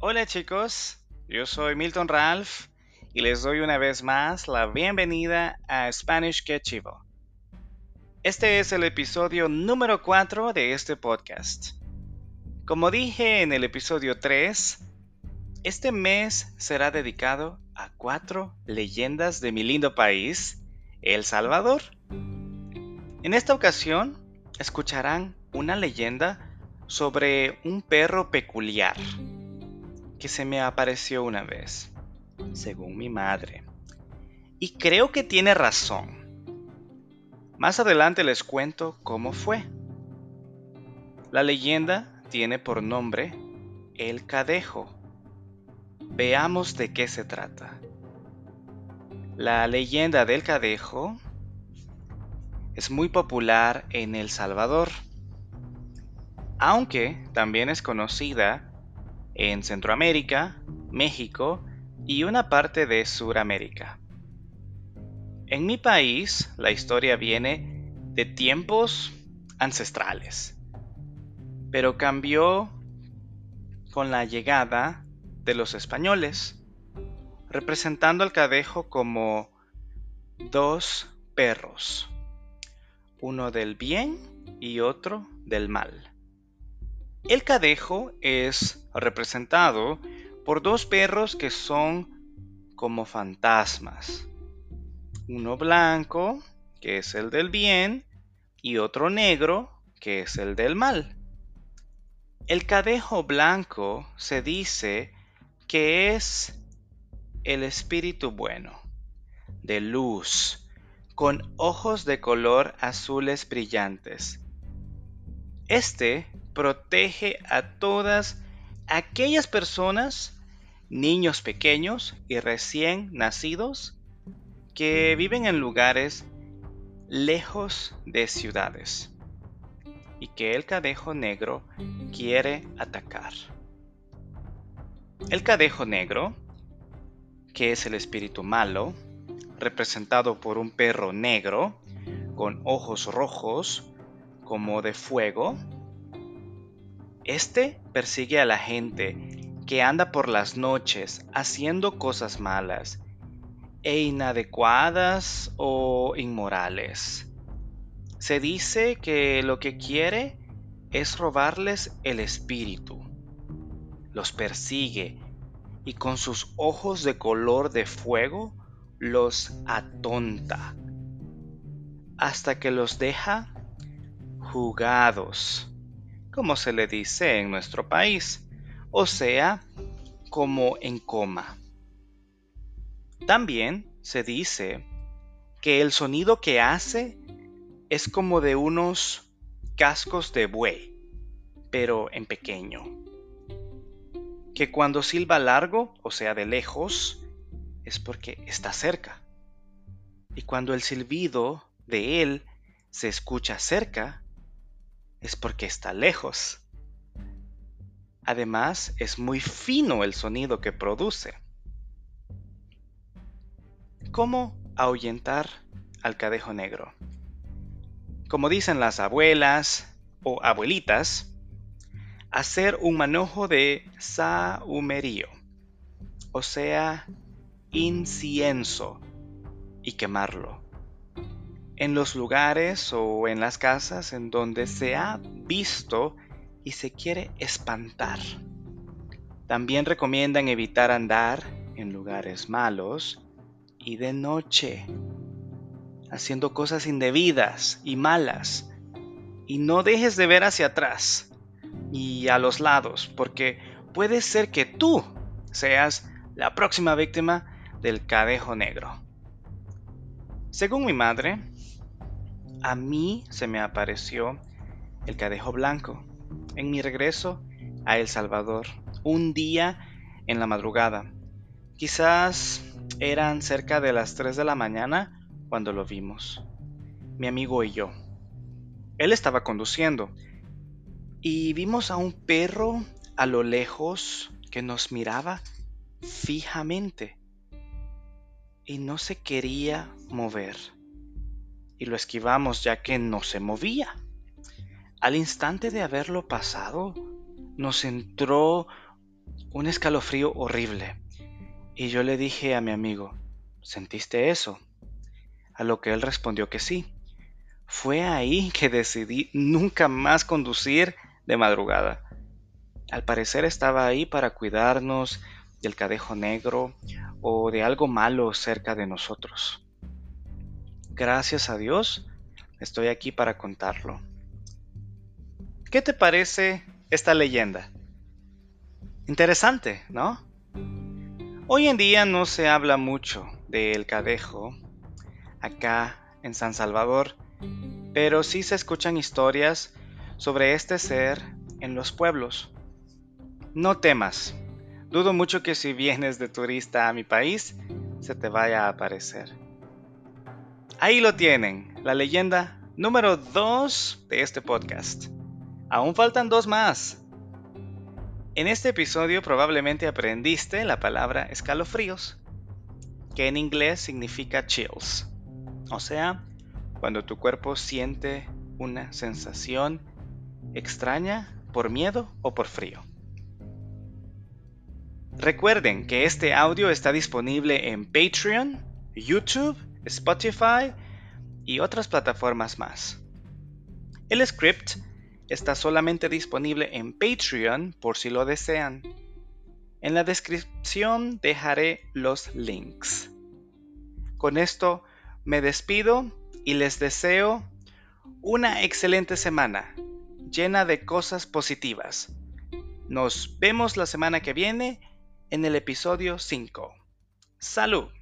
Hola chicos, yo soy Milton Ralph y les doy una vez más la bienvenida a Spanish Chivo. Este es el episodio número 4 de este podcast. Como dije en el episodio 3, este mes será dedicado a cuatro leyendas de mi lindo país, El Salvador. En esta ocasión escucharán una leyenda sobre un perro peculiar que se me apareció una vez, según mi madre. Y creo que tiene razón. Más adelante les cuento cómo fue. La leyenda tiene por nombre El Cadejo. Veamos de qué se trata. La leyenda del Cadejo es muy popular en El Salvador, aunque también es conocida en Centroamérica, México y una parte de Suramérica. En mi país, la historia viene de tiempos ancestrales, pero cambió con la llegada de los españoles, representando al cadejo como dos perros, uno del bien y otro del mal. El cadejo es representado por dos perros que son como fantasmas. Uno blanco, que es el del bien, y otro negro, que es el del mal. El cadejo blanco se dice que es el espíritu bueno, de luz, con ojos de color azules brillantes. Este protege a todas aquellas personas, niños pequeños y recién nacidos, que viven en lugares lejos de ciudades y que el cadejo negro quiere atacar. El cadejo negro, que es el espíritu malo, representado por un perro negro con ojos rojos como de fuego, este persigue a la gente que anda por las noches haciendo cosas malas e inadecuadas o inmorales. Se dice que lo que quiere es robarles el espíritu. Los persigue y con sus ojos de color de fuego los atonta hasta que los deja jugados como se le dice en nuestro país, o sea, como en coma. También se dice que el sonido que hace es como de unos cascos de buey, pero en pequeño. Que cuando silba largo, o sea, de lejos, es porque está cerca. Y cuando el silbido de él se escucha cerca, es porque está lejos. Además, es muy fino el sonido que produce. ¿Cómo ahuyentar al cadejo negro? Como dicen las abuelas o abuelitas, hacer un manojo de sahumerio, o sea, incienso, y quemarlo en los lugares o en las casas en donde se ha visto y se quiere espantar. También recomiendan evitar andar en lugares malos y de noche, haciendo cosas indebidas y malas. Y no dejes de ver hacia atrás y a los lados, porque puede ser que tú seas la próxima víctima del cadejo negro. Según mi madre, a mí se me apareció el cadejo blanco en mi regreso a El Salvador, un día en la madrugada. Quizás eran cerca de las 3 de la mañana cuando lo vimos, mi amigo y yo. Él estaba conduciendo y vimos a un perro a lo lejos que nos miraba fijamente y no se quería mover y lo esquivamos ya que no se movía. Al instante de haberlo pasado, nos entró un escalofrío horrible. Y yo le dije a mi amigo, ¿sentiste eso? A lo que él respondió que sí. Fue ahí que decidí nunca más conducir de madrugada. Al parecer estaba ahí para cuidarnos del cadejo negro o de algo malo cerca de nosotros. Gracias a Dios, estoy aquí para contarlo. ¿Qué te parece esta leyenda? Interesante, ¿no? Hoy en día no se habla mucho del cadejo acá en San Salvador, pero sí se escuchan historias sobre este ser en los pueblos. No temas, dudo mucho que si vienes de turista a mi país se te vaya a aparecer. Ahí lo tienen, la leyenda número 2 de este podcast. Aún faltan dos más. En este episodio probablemente aprendiste la palabra escalofríos, que en inglés significa chills, o sea, cuando tu cuerpo siente una sensación extraña por miedo o por frío. Recuerden que este audio está disponible en Patreon, YouTube, Spotify y otras plataformas más. El script está solamente disponible en Patreon por si lo desean. En la descripción dejaré los links. Con esto me despido y les deseo una excelente semana llena de cosas positivas. Nos vemos la semana que viene en el episodio 5. Salud.